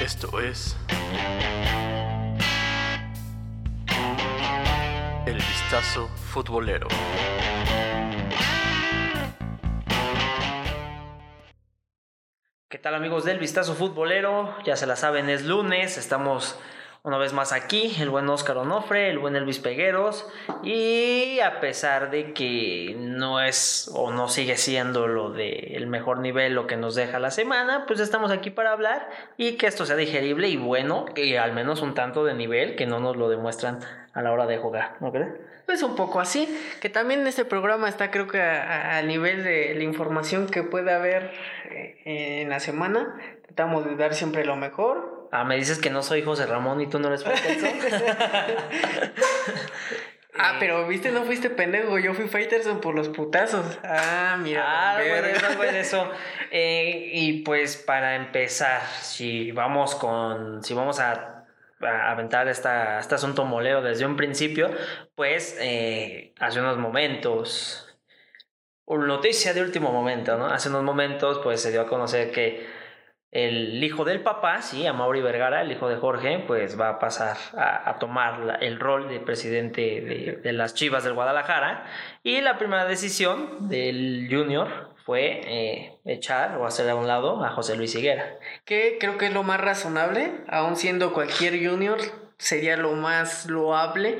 Esto es El Vistazo Futbolero. ¿Qué tal amigos del Vistazo Futbolero? Ya se la saben, es lunes, estamos una vez más aquí, el buen Oscar Onofre, el buen Elvis Pegueros, y a pesar de que no es o no sigue siendo lo de el mejor nivel lo que nos deja la semana, pues estamos aquí para hablar y que esto sea digerible y bueno, que al menos un tanto de nivel que no nos lo demuestran a la hora de jugar, ¿no crees? Pues un poco así, que también este programa está creo que a, nivel de la información que puede haber eh, en la semana, tratamos de dar siempre lo mejor, Ah, me dices que no soy José Ramón y tú no eres Faitelson. ah, pero viste, no fuiste pendejo, yo fui Faitelson por los putazos. Ah, mira. Ah, bueno, eso. Eh, y pues para empezar, si vamos con, si vamos a, aventar esta, este asunto molero desde un principio, pues eh, hace unos momentos, noticia de último momento, ¿no? Hace unos momentos pues se dio a conocer que el hijo del papá, sí, a Mauri Vergara, el hijo de Jorge, pues va a pasar a, tomar el rol de presidente de, las Chivas del Guadalajara. Y la primera decisión del Junior fue eh, echar o hacer a un lado a José Luis Higuera. Que creo que es lo más razonable, aun siendo cualquier Junior, sería lo más loable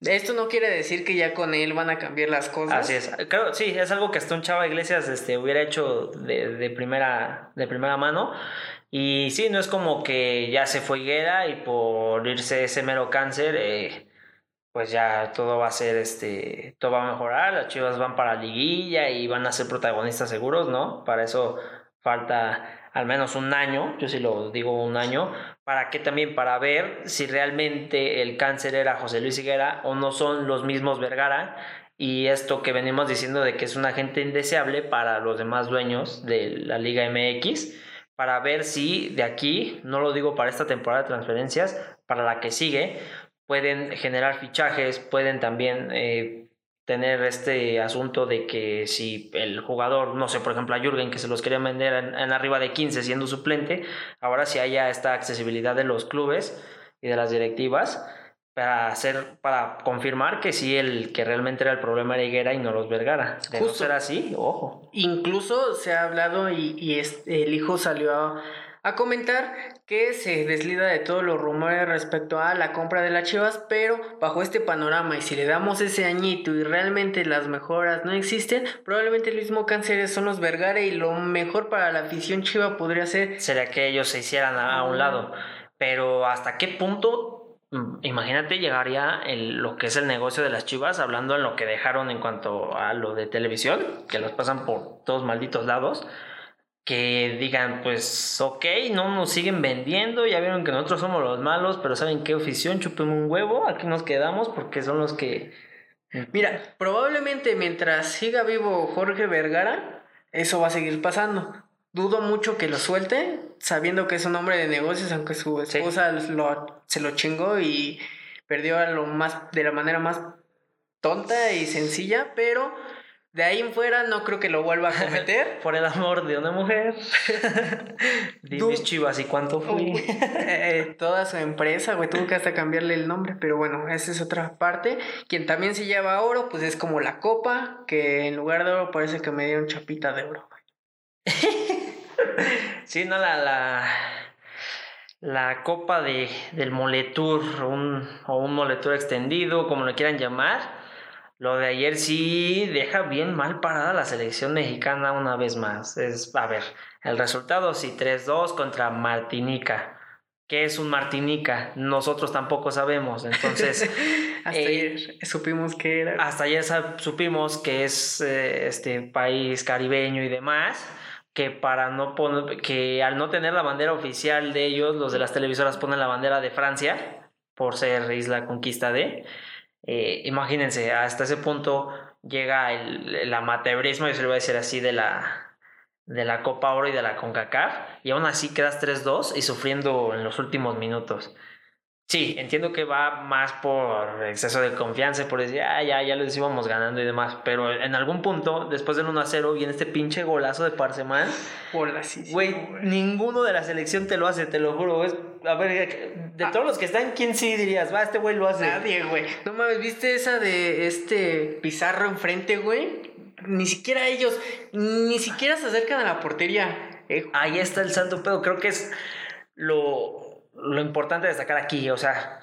esto no quiere decir que ya con él van a cambiar las cosas. Así es. Claro, sí, es algo que hasta un Chava Iglesias este, hubiera hecho de, de, primera, de primera mano. Y sí, no es como que ya se fue y por irse ese mero cáncer, eh, pues ya todo va a ser, este, todo va a mejorar. Las chivas van para liguilla y van a ser protagonistas seguros, ¿no? Para eso falta al menos un año, yo sí lo digo un año, para que también para ver si realmente el cáncer era José Luis Higuera o no son los mismos Vergara y esto que venimos diciendo de que es un agente indeseable para los demás dueños de la Liga MX para ver si de aquí, no lo digo para esta temporada de transferencias, para la que sigue, pueden generar fichajes, pueden también eh, tener este asunto de que si el jugador, no sé, por ejemplo a Jürgen que se los quería vender en, arriba de 15 siendo suplente, ahora si haya esta accesibilidad de los clubes y de las directivas para hacer, para confirmar que sí el que realmente era el problema era Higuera y no los Vergara. De no ser así, ojo. Incluso se ha hablado y, y el hijo salió a a comentar que se deslida de todos los rumores respecto a la compra de las Chivas, pero bajo este panorama y si le damos ese añito y realmente las mejoras no existen, probablemente el mismo cáncer son los Vergara y lo mejor para la afición Chiva podría ser... Sería que ellos se hicieran a, un lado, pero ¿hasta qué punto mm, Imagínate llegaría el, lo que es el negocio de las chivas, hablando en lo que dejaron en cuanto a lo de televisión, que los pasan por todos malditos lados que digan, pues, ok, no nos siguen vendiendo, ya vieron que nosotros somos los malos, pero ¿saben qué afición? Chupemos un huevo, aquí nos quedamos porque son los que... Mira, probablemente mientras siga vivo Jorge Vergara, eso va a seguir pasando. Dudo mucho que lo suelte, sabiendo que es un hombre de negocios, aunque su esposa lo, se lo chingó y perdió a lo más, de la manera más tonta y sencilla, pero de ahí en fuera no creo que lo vuelva a cometer. Por el amor de una mujer. Dime chivas, ¿y cuánto fui? Eh, toda su empresa, güey, tuvo que hasta cambiarle el nombre, pero bueno, esa es otra parte. Quien también se lleva oro, pues es como la copa, que en lugar de oro parece que me dieron chapita de oro, sí, no, la, la, la copa de, del Moletour, un, o un Moletour extendido, como lo quieran llamar lo de ayer sí deja bien mal parada la selección mexicana una vez más. Es, a ver, el resultado sí 3-2 contra Martinica. ¿Qué es un Martinica? Nosotros tampoco sabemos. Entonces, hasta eh, ayer supimos que era. Hasta ayer supimos que es eh, este país caribeño y demás. Que para no poner, que al no tener la bandera oficial de ellos, los de las televisoras ponen la bandera de Francia por ser isla conquista de. Eh, imagínense, hasta ese punto llega el, el amateurismo, yo se lo voy a decir así, de la, de la Copa Oro y de la CONCACAF, y aún así quedas 3-2 y sufriendo en los últimos minutos. Sí, entiendo que va más por exceso de confianza, por decir, ah, ya, ya les íbamos ganando y demás. Pero en algún punto, después del 1 a 0, viene este pinche golazo de Parsemán. Güey, ninguno de la selección te lo hace, te lo juro. a ver, de ah. todos los que están, ¿quién sí dirías? Va, este güey lo hace. Nadie, güey. No mames, ¿viste esa de este Pizarro enfrente, güey? Ni siquiera ellos, ni siquiera se acercan a la portería. Eh, Ahí está el santo pedo. Creo que es lo lo importante de destacar aquí, o sea,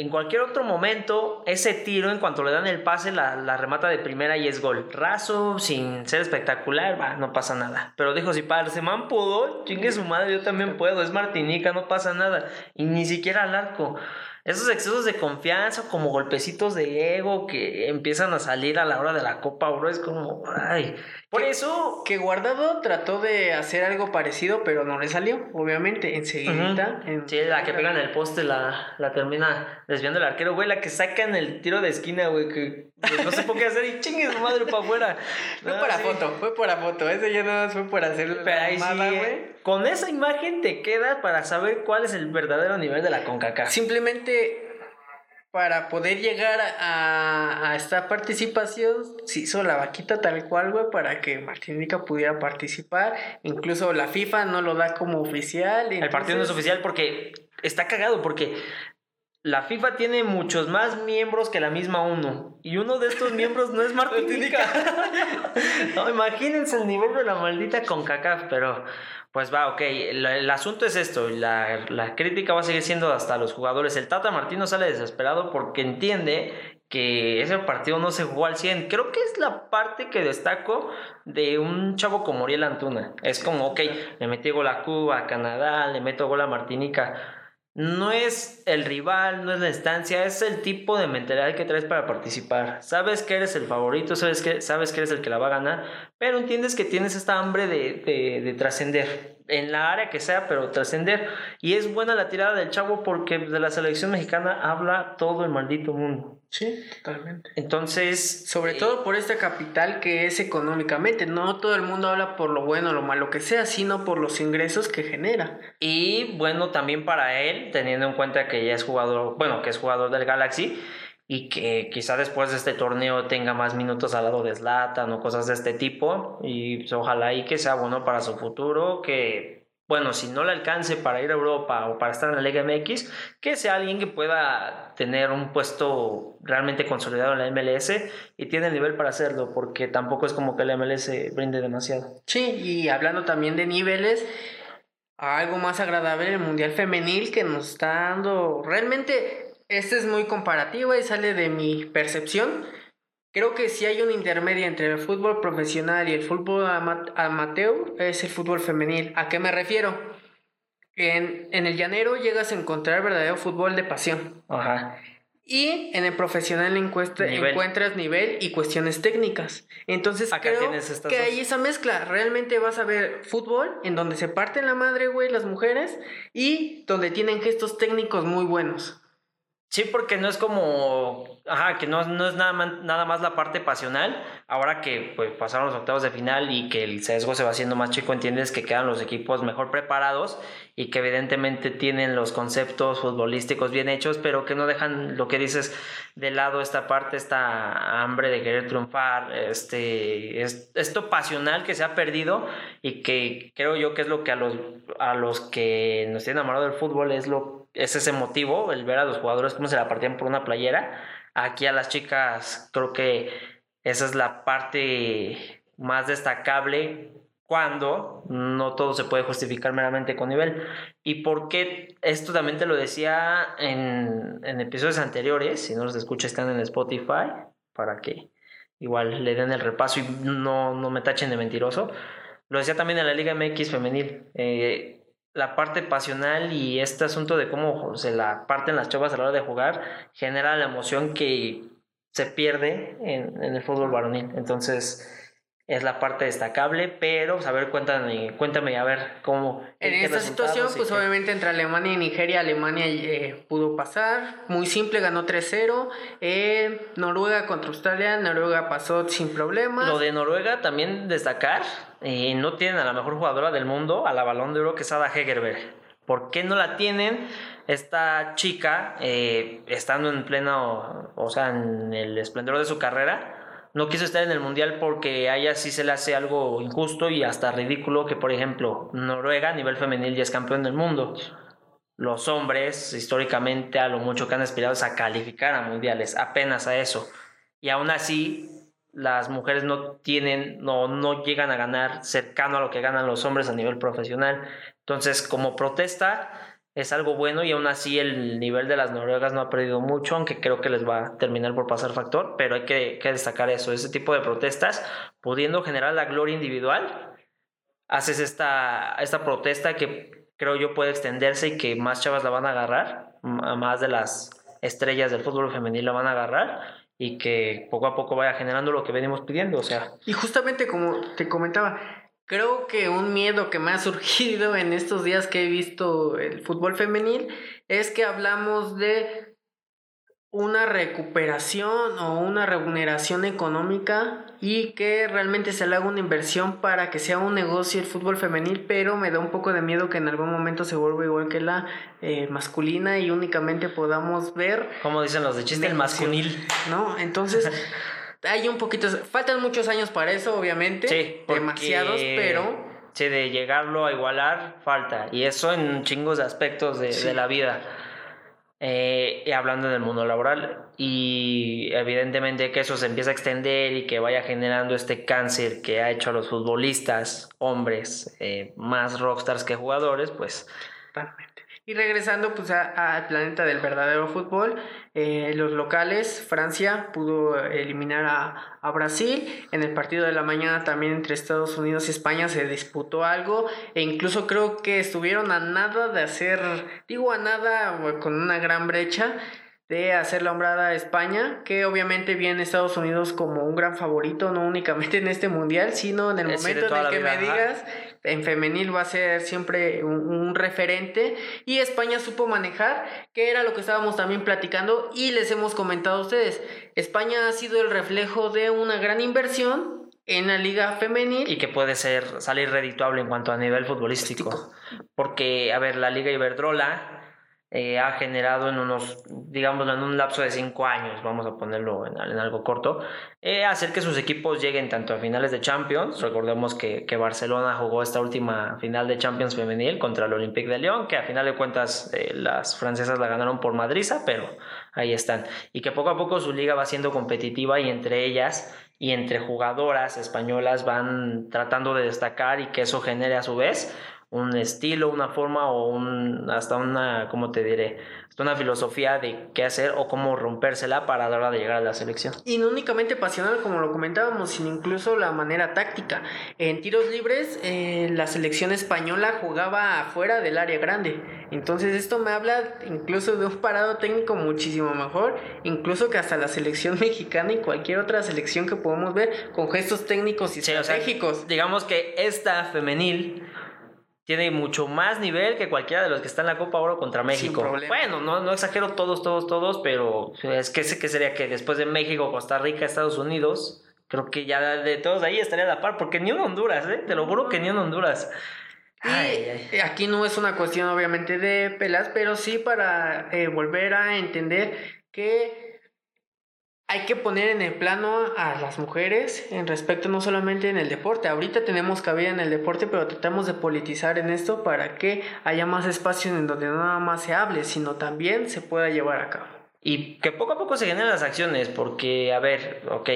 en cualquier otro momento, ese tiro, en cuanto le dan el pase, la, remata de primera y es gol. Raso, sin ser espectacular, va, no pasa nada. Pero dijo, si man pudo, chingue su madre, yo también puedo. Es Martinica, no pasa nada. Y ni siquiera al arco esos excesos de confianza, como golpecitos de ego que empiezan a salir a la hora de la Copa bro, es como, ay. Por eso. Que Guardado trató de hacer algo parecido, pero no le salió, obviamente, enseguida. sí, la que pega en el poste la, la termina desviando el arquero, güey, la que saca en el tiro de esquina, güey, que no sé por qué hacer y chingue su madre para afuera. fue para foto, fue para foto, ese ya no fue por hacer Pero ahí sí, güey. Con esa imagen te queda para saber cuál es el verdadero nivel de la CONCACAF. Simplemente para poder llegar a, a, esta participación, se hizo la vaquita tal cual, güey, para que Martinica pudiera participar. Incluso la FIFA no lo da como oficial. El partido no es oficial porque está cagado, porque la FIFA tiene muchos más miembros que la misma ONU. Y uno de estos miembros no es Martinica. no, imagínense el nivel de la maldita CONCACAF, pero pues va, ok. El, asunto es esto. La, la, crítica va a seguir siendo hasta los jugadores. El Tata Martino sale desesperado porque entiende que ese partido no se jugó al 100. Creo que es la parte que destaco de un chavo como Oriel Antuna. Es como, ok, le metí gol a Cuba, a Canadá, le meto gol a Martinica no es el rival, no es la instancia, es el tipo de mentalidad que traes para participar. Sabes que eres el favorito, sabes que, sabes que eres el que la va a ganar, pero entiendes que tienes esta hambre de, de, de trascender, en la área que sea, pero trascender. Y es buena la tirada del chavo porque de la selección mexicana habla todo el maldito mundo. Sí, totalmente. Entonces. Sobre todo por esta capital que es económicamente. No todo el mundo habla por lo bueno o lo malo que sea, sino por los ingresos que genera. Y bueno, también para él, teniendo en cuenta que ya es jugador, bueno, que es jugador del Galaxy y que quizá después de este torneo tenga más minutos al lado de Zlatan o cosas de este tipo. Y pues, ojalá y que sea bueno para su futuro, que bueno, si no le alcance para ir a Europa o para estar en la Liga MX, que sea alguien que pueda tener un puesto realmente consolidado en la MLS y tiene el nivel para hacerlo, porque tampoco es como que la MLS brinde demasiado. Sí, y hablando también de niveles, algo más agradable el Mundial Femenil que nos está dando, realmente, este es muy comparativo y sale de mi percepción Creo que si hay una intermedia entre el fútbol profesional y el fútbol amateur es el fútbol femenil. ¿A qué me refiero? En, en el llanero llegas a encontrar verdadero fútbol de pasión. Ajá. Y en el profesional encuentras nivel y cuestiones técnicas. Entonces creo que hay esa mezcla. Realmente vas a ver fútbol en donde se parten la madre, güey, las mujeres y donde tienen gestos técnicos muy buenos. Sí, porque no es como, ajá, que no, no es nada más, nada más la parte pasional. Ahora que pues, pasaron los octavos de final y que el sesgo se va haciendo más chico, entiendes que quedan los equipos mejor preparados y que evidentemente tienen los conceptos futbolísticos bien hechos, pero que no dejan lo que dices de lado esta parte, esta hambre de querer triunfar, este, esto pasional que se ha perdido y que creo yo que es lo que a los, a los que nos tienen enamorado del fútbol es lo es ese motivo, el ver a los jugadores cómo se la partían por una playera. Aquí a las chicas creo que esa es la parte más destacable cuando no todo se puede justificar meramente con nivel. ¿Y por qué? Esto también te lo decía en, en episodios anteriores, si no los escuchas están en Spotify, para que igual le den el repaso y no, no me tachen de mentiroso. Lo decía también en la Liga MX femenil. Eh, la parte pasional y este asunto de cómo se la parten las chavas a la hora de jugar genera la emoción que se pierde en, en el fútbol varonil. Entonces, es la parte destacable, pero pues, cuéntame, cuéntame a ver cómo. En esta situación, pues obviamente entre Alemania y Nigeria, Alemania eh, pudo pasar, muy simple, ganó 3-0. Eh, Noruega contra Australia, Noruega pasó sin problema. Lo de Noruega también destacar, eh, no tienen a la mejor jugadora del mundo, a la balón de oro que es Ada Hegerberg ¿Por qué no la tienen? Esta chica, eh, estando en pleno, o sea, en el esplendor de su carrera, no quiso estar en el mundial porque a ella sí se le hace algo injusto y hasta ridículo que, por ejemplo, Noruega a nivel femenil ya es campeón del mundo. Los hombres, históricamente, a lo mucho que han aspirado es a calificar a mundiales, apenas a eso. Y aún así, las mujeres no tienen, no, no llegan a ganar cercano a lo que ganan los hombres a nivel profesional. Entonces, como protesta, es algo bueno y aún así el nivel de las noruegas no ha perdido mucho, aunque creo que les va a terminar por pasar factor, pero hay que, que destacar eso, ese tipo de protestas, pudiendo generar la gloria individual, haces esta, esta protesta que creo yo puede extenderse y que más chavas la van a agarrar, más de las estrellas del fútbol femenil la van a agarrar y que poco a poco vaya generando lo que venimos pidiendo, o sea. Y justamente como te comentaba, creo que un miedo que me ha surgido en estos días que he visto el fútbol femenil es que hablamos de una recuperación o una remuneración económica y que realmente se le haga una inversión para que sea un negocio el fútbol femenil, pero me da un poco de miedo que en algún momento se vuelva igual que la eh, masculina y únicamente podamos ver... Como dicen los de chiste, el masculil. ¿No? Entonces... hay un poquito... Faltan muchos años para eso, obviamente. Sí, demasiados, pero... Sí, de llegarlo a igualar, falta. Y eso en chingos de aspectos de, de la vida. Eh, y hablando del mundo laboral y evidentemente que eso se empieza a extender y que vaya generando este cáncer que ha hecho a los futbolistas, hombres, eh, más rockstars que jugadores, pues y regresando pues al planeta del verdadero fútbol, eh, los locales, Francia pudo eliminar a, a, Brasil. En el partido de la mañana también entre Estados Unidos y España se disputó algo. E incluso creo que estuvieron a nada de hacer, digo a nada, con una gran brecha de hacer la hombrada a España, que obviamente viene Estados Unidos como un gran favorito, no únicamente en este mundial, sino en el momento en el que me digas, en femenil va a ser siempre un, referente, y España supo manejar, que era lo que estábamos también platicando y les hemos comentado a ustedes, España ha sido el reflejo de una gran inversión en la liga femenil. Y que puede ser salir redituable en cuanto a nivel futbolístico. Porque, a ver, la liga Iberdrola eh, ha generado en unos, digamos, en un lapso de cinco años, vamos a ponerlo en, algo corto, eh, hacer que sus equipos lleguen tanto a finales de Champions. Recordemos que, que, Barcelona jugó esta última final de Champions femenil contra el Olympique de Lyon, que a final de cuentas eh, las francesas la ganaron por Madriza, pero ahí están. Y que poco a poco su liga va siendo competitiva y entre ellas y entre jugadoras españolas van tratando de destacar y que eso genere a su vez un estilo, una forma o un, hasta una, ¿cómo te diré? Hasta una filosofía de qué hacer o cómo rompérsela para la hora de llegar a la selección. Y no únicamente pasional, como lo comentábamos, sino incluso la manera táctica. En tiros libres, eh, la selección española jugaba afuera del área grande. Entonces esto me habla incluso de un parado técnico muchísimo mejor, incluso que hasta la selección mexicana y cualquier otra selección que podamos ver con gestos técnicos y estratégicos. digamos que esta femenil tiene mucho más nivel que cualquiera de los que está en la Copa Oro contra México. Bueno, no, no exagero todos, todos, todos, pero es que, que sería que después de México, Costa Rica, Estados Unidos, creo que ya de todos ahí estaría a la par, porque ni en Honduras, ¿eh? te lo juro que ni en Honduras. Y aquí no es una cuestión obviamente de pelas, pero sí para eh, volver a entender que hay que poner en el plano a las mujeres en respecto no solamente en el deporte. Ahorita tenemos cabida en el deporte, pero tratamos de politizar en esto para que haya más espacios en donde no nada más se hable, sino también se pueda llevar a cabo. Y que poco a poco se generen las acciones, porque, a ver, ok,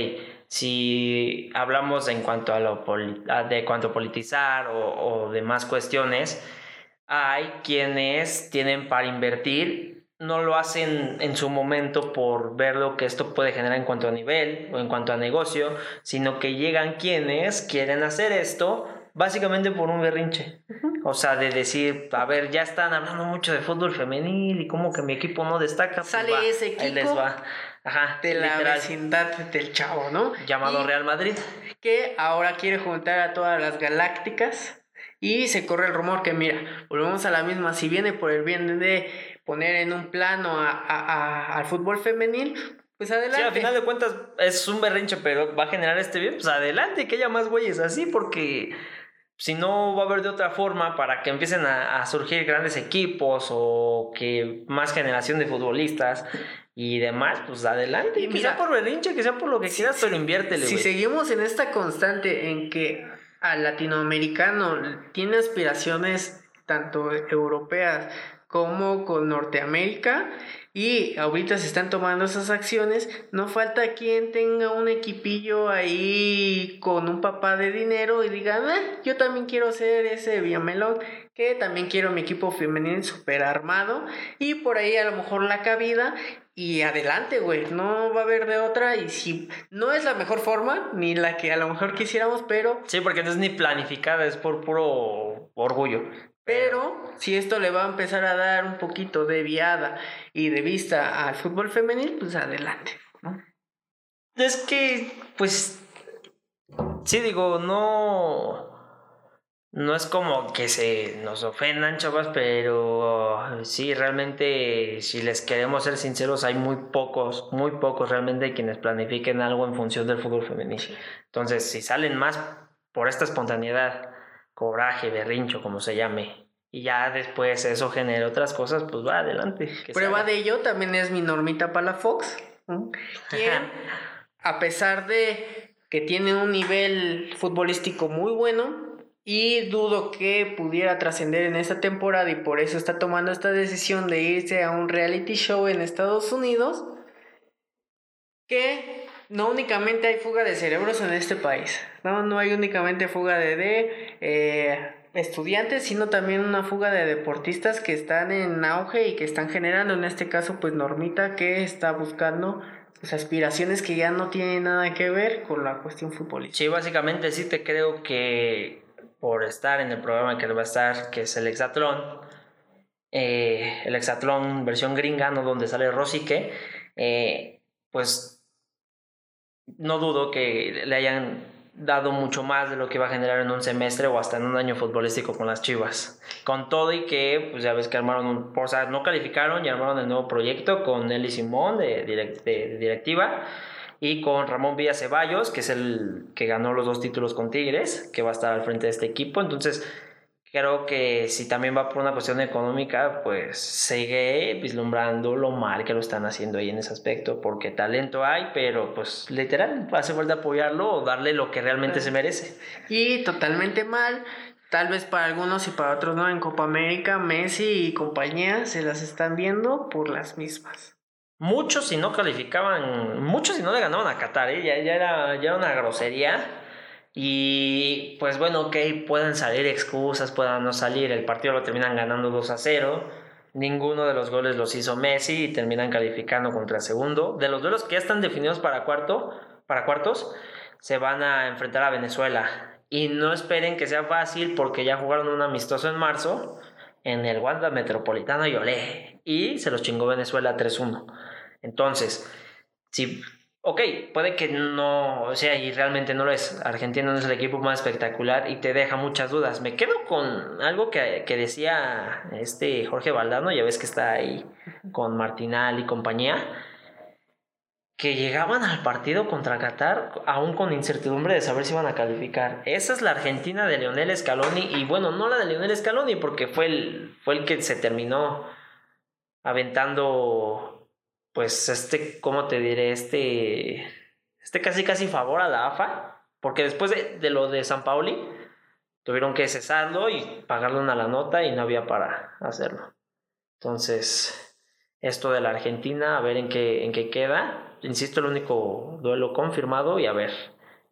si hablamos en cuanto a lo de cuanto a politizar o, o demás cuestiones, hay quienes tienen para invertir no lo hacen en su momento por ver lo que esto puede generar en cuanto a nivel o en cuanto a negocio, sino que llegan quienes quieren hacer esto básicamente por un berrinche. O sea, de decir, a ver, ya están hablando mucho de fútbol femenil y como que mi equipo no destaca. Pues Sale ese equipo. les va. Ajá, de la vecindad del chavo, ¿no? Llamado Real Madrid. Que ahora quiere juntar a todas las galácticas. Y se corre el rumor que, mira, volvemos a la misma, si viene por el bien de poner en un plano a, al fútbol femenil, pues adelante. Sí, al final de cuentas es un berrinche, pero va a generar este bien, pues adelante, que haya más güeyes así, porque si no va a haber de otra forma para que empiecen a, surgir grandes equipos o que más generación de futbolistas y demás, pues adelante. Y que sea por berrinche, que sea por lo que quieras, pero inviértele. Si seguimos en esta constante en que al latinoamericano tiene aspiraciones tanto europeas como con Norteamérica y ahorita se están tomando esas acciones, no falta quien tenga un equipillo ahí con un papá de dinero y diga, ah, yo también quiero ser ese Villamelón, que también quiero mi equipo femenino super armado y por ahí a lo mejor la cabida y adelante, güey, no va a haber de otra y si no es la mejor forma, ni la que a lo mejor quisiéramos, pero... Sí, porque no es ni planificada, es por puro orgullo. Pero si esto le va a empezar a dar un poquito de viada y de vista al fútbol femenil, pues adelante, ¿no? Es que, pues, sí digo, no... No es como que se nos ofendan, chavas, pero sí, realmente, si les queremos ser sinceros, hay muy pocos, muy pocos realmente quienes planifiquen algo en función del fútbol femenino. Entonces, si salen más por esta espontaneidad, coraje, berrincho, como se llame, y ya después eso genera otras cosas, pues va adelante. Prueba de ello también es mi normita para la Fox, quien, a pesar de que tiene un nivel futbolístico muy bueno, y dudo que pudiera trascender en esta temporada y por eso está tomando esta decisión de irse a un reality show en Estados Unidos que no únicamente hay fuga de cerebros en este país, no, no hay únicamente fuga de, eh, estudiantes, sino también una fuga de deportistas que están en auge y que están generando, en este caso, pues Normita, que está buscando pues, aspiraciones que ya no tienen nada que ver con la cuestión futbolística. Sí, básicamente sí te creo que por estar en el programa que va a estar, que es el Hexatlón, eh, el Hexatlón versión gringa, ¿no? donde sale Rosique, eh, pues no dudo que le hayan dado mucho más de lo que va a generar en un semestre o hasta en un año futbolístico con las Chivas. Con todo y que, pues ya ves que armaron un, o sea, no calificaron y armaron el nuevo proyecto con Nelly Simón de, directiva y con Ramón Villa Ceballos, que es el que ganó los dos títulos con Tigres, que va a estar al frente de este equipo. Entonces, creo que si también va por una cuestión económica, pues sigue vislumbrando lo mal que lo están haciendo ahí en ese aspecto, porque talento hay, pero pues literal hace falta apoyarlo o darle lo que realmente se merece. Y totalmente mal. Tal vez para algunos y para otros no, en Copa América, Messi y compañía se las están viendo por las mismas. Muchos si no calificaban, muchos si no le ganaban a Qatar, ¿eh? ya, ya, era, ya era una grosería. Y pues bueno, ok, pueden salir excusas, puedan no salir. El partido lo terminan ganando 2 a 0. Ninguno de los goles los hizo Messi y terminan calificando contra el segundo. De los duelos que ya están definidos para, cuarto, para cuartos, se van a enfrentar a Venezuela. Y no esperen que sea fácil porque ya jugaron un amistoso en marzo en el Wanda Metropolitano y. Y se los chingó Venezuela 3-1. Entonces, si, ok, puede que no, o sea, y realmente no lo es. Argentina no es el equipo más espectacular y te deja muchas dudas. Me quedo con algo que, que decía este Jorge Valdano, ya ves que está ahí con Martinal y compañía que llegaban al partido contra Qatar aún con incertidumbre de saber si iban a calificar. Esa es la Argentina de Lionel Scaloni y bueno, no la de Lionel Scaloni porque fue el, fue el que se terminó aventando pues este, ¿cómo te diré? Este, este casi casi favor a la AFA porque después de, de lo de San Pauli tuvieron que cesarlo y pagarle una la nota y no había para hacerlo. Entonces, esto de la Argentina, a ver en qué, en qué queda insisto, el único duelo confirmado y a ver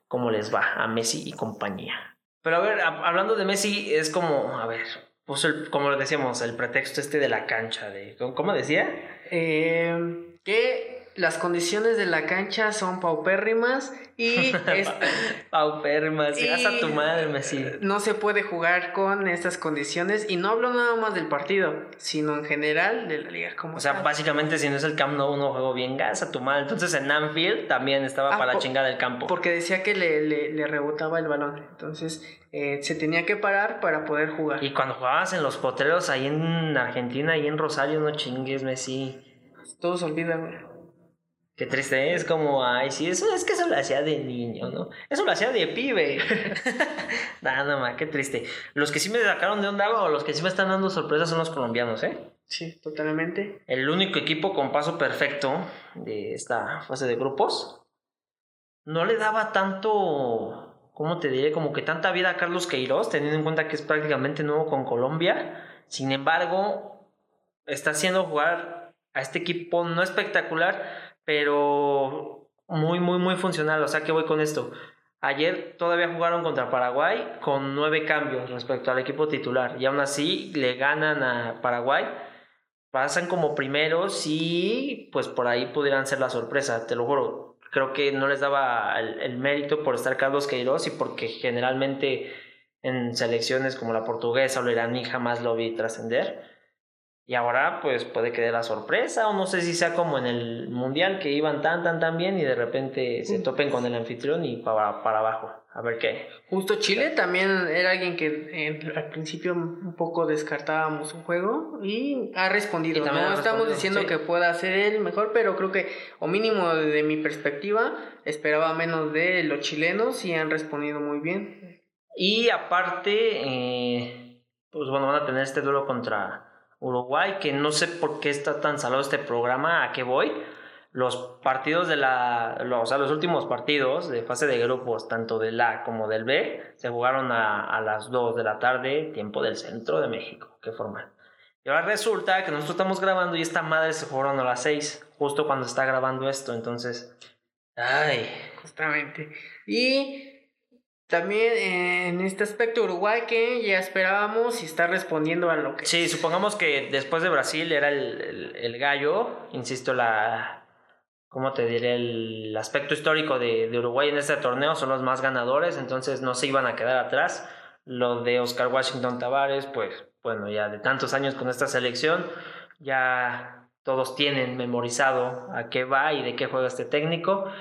cómo les va a Messi y compañía. Pero a ver, hablando de Messi, es como, a ver, pues como lo decíamos, el pretexto este de la cancha, de, ¿cómo decía? Eh, que las condiciones de la cancha son paupérrimas y... paupérrimas, y a tu madre, Messi. No se puede jugar con estas condiciones y no hablo nada más del partido, sino en general de la liga. Como o sea, básicamente si no es el Camp Nou, no juego bien gas a tu madre. Entonces en Anfield también estaba ah, para la chingada del campo. Porque decía que le, le, rebotaba el balón. Entonces eh, se tenía que parar para poder jugar. Y cuando jugabas en los potreros ahí en Argentina, y en Rosario, no chingues, Messi. Todos olvidan, Qué triste, ¿eh? es como, ay, sí, eso es que eso lo hacía de niño, ¿no? Eso lo hacía de pibe. Nada más, qué triste. Los que sí me sacaron de onda o los que sí me están dando sorpresas son los colombianos, ¿eh? Sí, totalmente. El único equipo con paso perfecto de esta fase de grupos no le daba tanto, ¿cómo te diré? Como que tanta vida a Carlos Queiroz, teniendo en cuenta que es prácticamente nuevo con Colombia. Sin embargo, está haciendo jugar a este equipo no espectacular, pero muy, muy, muy funcional. O sea, que voy con esto? Ayer todavía jugaron contra Paraguay con nueve cambios respecto al equipo titular y aún así le ganan a Paraguay. Pasan como primeros y pues por ahí pudieran ser la sorpresa, te lo juro. Creo que no les daba el, mérito por estar Carlos Queiroz y porque generalmente en selecciones como la portuguesa o la iraní jamás lo vi trascender. Y ahora pues puede quedar la sorpresa o no sé si sea como en el mundial que iban tan tan tan bien y de repente se topen con el anfitrión y para, para abajo. A ver qué. Justo Chile también era alguien que al principio un poco descartábamos su juego y ha respondido. no estamos diciendo que pueda ser el mejor, pero creo que, o mínimo de mi perspectiva, esperaba menos de los chilenos y han respondido muy bien. Y aparte, eh, pues bueno, van a tener este duelo contra Uruguay, que no sé por qué está tan salado este programa, a qué voy. Los partidos de la, o sea, los últimos partidos de fase de grupos, tanto del A como del B, se jugaron a, a las 2 de la tarde, tiempo del centro de México. Qué formal. Y ahora resulta que nosotros estamos grabando y esta madre se jugaron a las 6, justo cuando está grabando esto, entonces... Ay. Justamente. Y también en este aspecto Uruguay que ya esperábamos y está respondiendo a lo que... Sí, supongamos que después de Brasil era el, el, gallo, insisto, la... ¿Cómo te diré? El aspecto histórico de, de, Uruguay en este torneo son los más ganadores, entonces no se iban a quedar atrás. Lo de Oscar Washington Tavares, pues bueno, ya de tantos años con esta selección, ya todos tienen memorizado a qué va y de qué juega este técnico.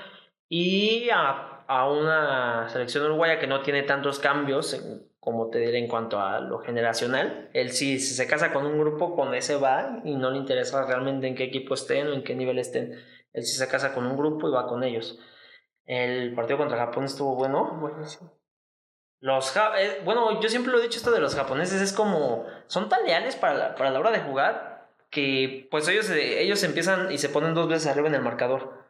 Y a a una selección uruguaya que no tiene tantos cambios, como te diré, en cuanto a lo generacional. Él si se casa con un grupo, con ese va y no le interesa realmente en qué equipo estén o en qué nivel estén. Él sí se casa con un grupo y va con ellos. El partido contra Japón estuvo bueno. Buenísimo. Los eh, bueno, yo siempre lo he dicho esto de los japoneses, es como, son tan leales para la, para la hora de jugar que pues ellos, ellos empiezan y se ponen dos veces arriba en el marcador.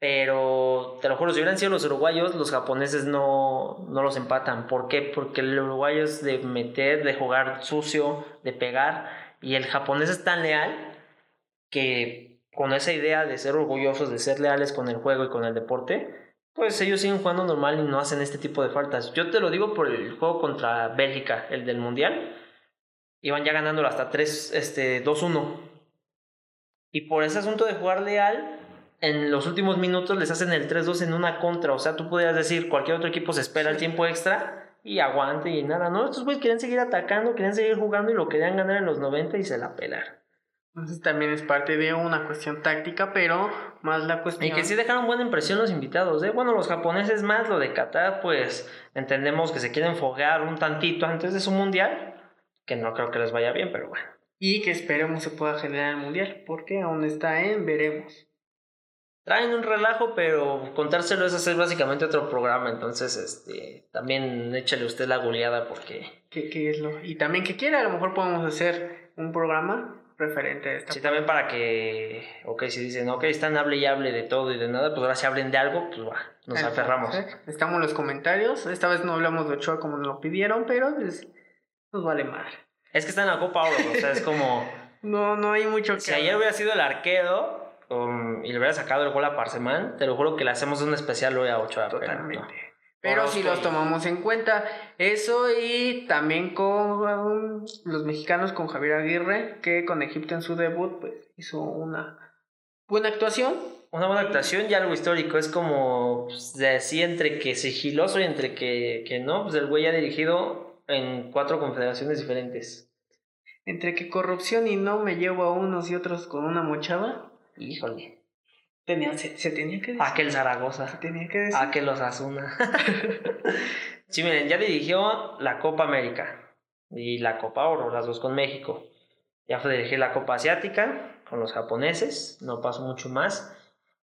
Pero te lo juro, si hubieran sido los uruguayos, los japoneses no, no los empatan. ¿Por qué? Porque el uruguayo es de meter, de jugar sucio, de pegar. Y el japonés es tan leal que con esa idea de ser orgullosos, de ser leales con el juego y con el deporte, pues ellos siguen jugando normal y no hacen este tipo de faltas. Yo te lo digo por el juego contra Bélgica, el del Mundial. Iban ya ganándolo hasta 3, este, 2-1. Y por ese asunto de jugar leal, en los últimos minutos les hacen el 3-2 en una contra. O sea, tú podrías decir, cualquier otro equipo se espera el tiempo extra y aguante y nada. No, estos güeyes quieren seguir atacando, quieren seguir jugando y lo querían ganar en los 90 y se la pelar. Entonces también es parte de una cuestión táctica, pero más la cuestión... Y que sí dejaron buena impresión los invitados, ¿eh? Bueno, los japoneses más, lo de Qatar, pues entendemos que se quieren foguear un tantito antes de su mundial, que no creo que les vaya bien, pero bueno. Y que esperemos se pueda generar el mundial, porque aún está en veremos traen un relajo, pero contárselo es hacer básicamente otro programa, entonces este también échale usted la goleada porque... ¿Qué, qué es lo? Y también que quiera, a lo mejor podemos hacer un programa referente a esto. Sí, también para que, ok, si dicen, ok, están hable y hable de todo y de nada, pues ahora si hablen de algo, pues va, nos aferramos. Estamos en los comentarios, esta vez no hablamos de Ochoa como nos lo pidieron, pero pues, nos vale madre. Es que está en la Copa Oro, o sea, es como... no, no hay mucho que... Si ayer hubiera sido el arquero, y le hubiera sacado el gol a Parsemán, te lo juro que le hacemos un especial hoy a Ochoa. Totalmente. Pero, si los tomamos en cuenta, eso y también con um, los mexicanos, con Javier Aguirre, que con Egipto en su debut, pues hizo una buena actuación. Una buena actuación y algo histórico, es como pues, de así entre que sigiloso y entre que, que no, pues el güey ha dirigido en cuatro confederaciones diferentes. Entre que corrupción y no me llevo a unos y otros con una mochada. Híjole. Tenía, se, tenía que decir. Aquel Zaragoza. Se tenía que decir. Aquel Osasuna. sí, miren, ya dirigió la Copa América y la Copa Oro, las dos con México. Ya fue dirigir la Copa Asiática con los japoneses, no pasó mucho más.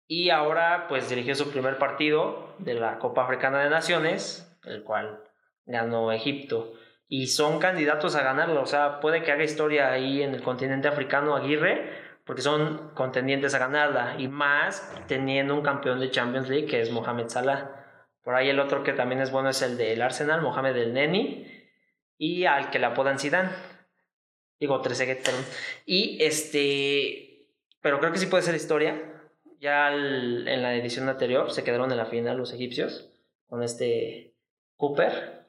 Y ahora pues dirigió su primer partido de la Copa Africana de Naciones, el cual ganó Egipto. Y son candidatos a ganarlo, o sea, puede que haga historia ahí en el continente africano Aguirre, porque son contendientes a ganarla. Y más teniendo un campeón de Champions League que es Mohamed Salah. Por ahí el otro que también es bueno es el del Arsenal, Mohamed El Neni, y al que le apodan Zidane. Digo, Trezeguet, perdón. Y este, pero creo que sí puede ser historia. Ya en la edición anterior se quedaron en la final los egipcios con este Cooper,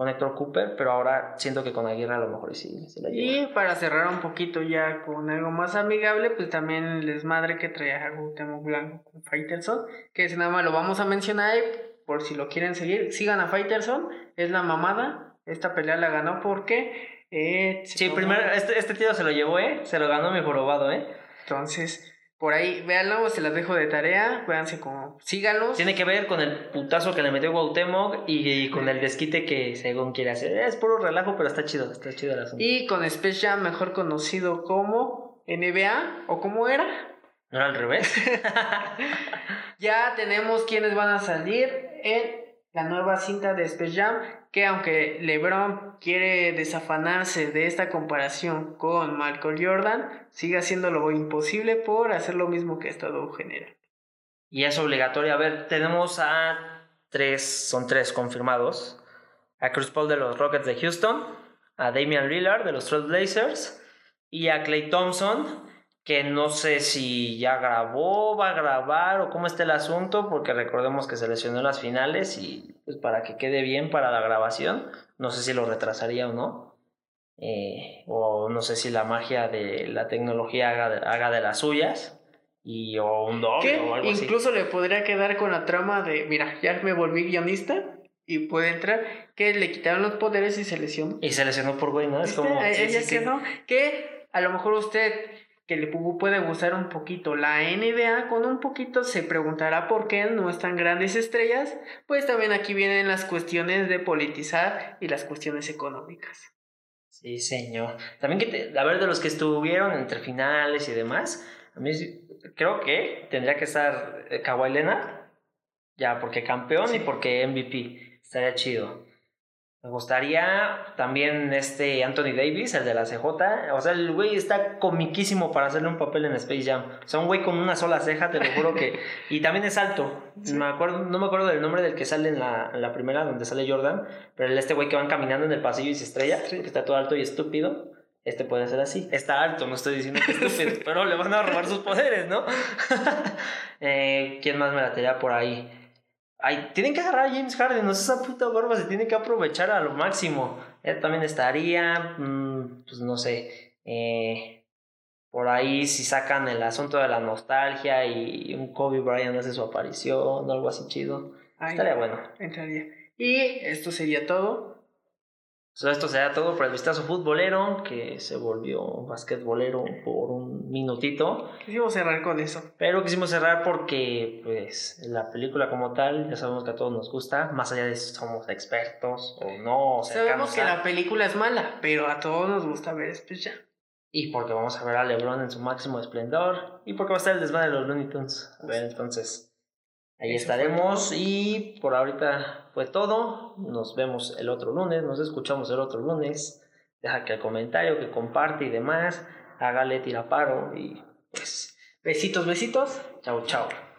con Héctor Cooper, pero ahora siento que con Aguirre a lo mejor sí, sí la lleva. Y para cerrar un poquito ya con algo más amigable, pues también el desmadre que traía Gutemo Blanco con Faitelson, que es nada más lo vamos a mencionar por si lo quieren seguir, sigan a Faitelson, es la mamada, esta pelea la ganó porque... Eh, sí, primero, este, este tío se lo llevó, ¿eh? Se lo ganó mi jorobado, ¿eh? Entonces, por ahí, véanlo, se las dejo de tarea, véanse como, síganlos. Tiene que ver con el putazo que le metió Guautemoc y, con el desquite que según quiere hacer. Es puro relajo, pero está chido, está chido el asunto. Y con Space Jam, mejor conocido como NBA, o como era. ¿No era al revés? ya tenemos quienes van a salir en la nueva cinta de Space Jam, que aunque LeBron quiere desafanarse de esta comparación con Michael Jordan, sigue haciendo lo imposible por hacer lo mismo que estado generando. Y es obligatorio. A ver, tenemos a tres, son tres confirmados. A Chris Paul de los Rockets de Houston, a Damian Lillard de los Trail Blazers y a Clay Thompson que no sé si ya grabó, va a grabar o cómo está el asunto, porque recordemos que se lesionó las finales y pues para que quede bien para la grabación, no sé si lo retrasaría o no. Eh, o no sé si la magia de la tecnología haga de, las suyas y o un doble o algo incluso le podría quedar con la trama de mira ya me volví guionista y puede entrar que le quitaron los poderes y se lesionó. Y se lesionó por güey no es como ella quedó que a lo mejor usted que le puede gustar un poquito la NBA, con un poquito se preguntará por qué no están grandes estrellas, pues también aquí vienen las cuestiones de politizar y las cuestiones económicas. Sí, señor. También que, a ver, de los que estuvieron entre finales y demás, a mí creo que tendría que estar eh, Kawhi Leonard, ya, porque campeón y porque MVP, estaría chido. Me gustaría también este Anthony Davis, el de la CJ. O sea, el güey está comiquísimo para hacerle un papel en Space Jam. O sea, un güey con una sola ceja, te lo juro que. Y también es alto. Me acuerdo, no me acuerdo del nombre del que sale en la, en la primera, donde sale Jordan. Pero este güey que van caminando en el pasillo y se estrella, que está todo alto y estúpido. Este puede ser así. Está alto, no estoy diciendo que es estúpido, pero le van a robar sus poderes, ¿no? eh, ¿Quién más me la por ahí? Ay, tienen que agarrar a James Harden, no esa puta barba se tiene que aprovechar a lo máximo. Él también estaría, mm, pues no sé, eh, por ahí si sacan el asunto de la nostalgia y un Kobe Bryant hace su aparición o algo así chido. estaría bueno. Entraría. Y esto sería todo esto será todo por el vistazo futbolero, que se volvió basquetbolero por un minutito. Quisimos cerrar con eso. Pero quisimos cerrar porque, pues, la película como tal, ya sabemos que a todos nos gusta, más allá de si somos expertos o no. Sabemos que la película es mala, pero a todos nos gusta ver ya. Y porque vamos a ver a LeBron en su máximo esplendor. Y porque va a estar el desmadre de los Looney Tunes. A ver, entonces. Ahí estaremos y por ahorita fue todo. Nos vemos el otro lunes, nos escuchamos el otro lunes. Deja que el comentario, que comparte y demás, hágale tiraparo y pues besitos, besitos. Chao, chao.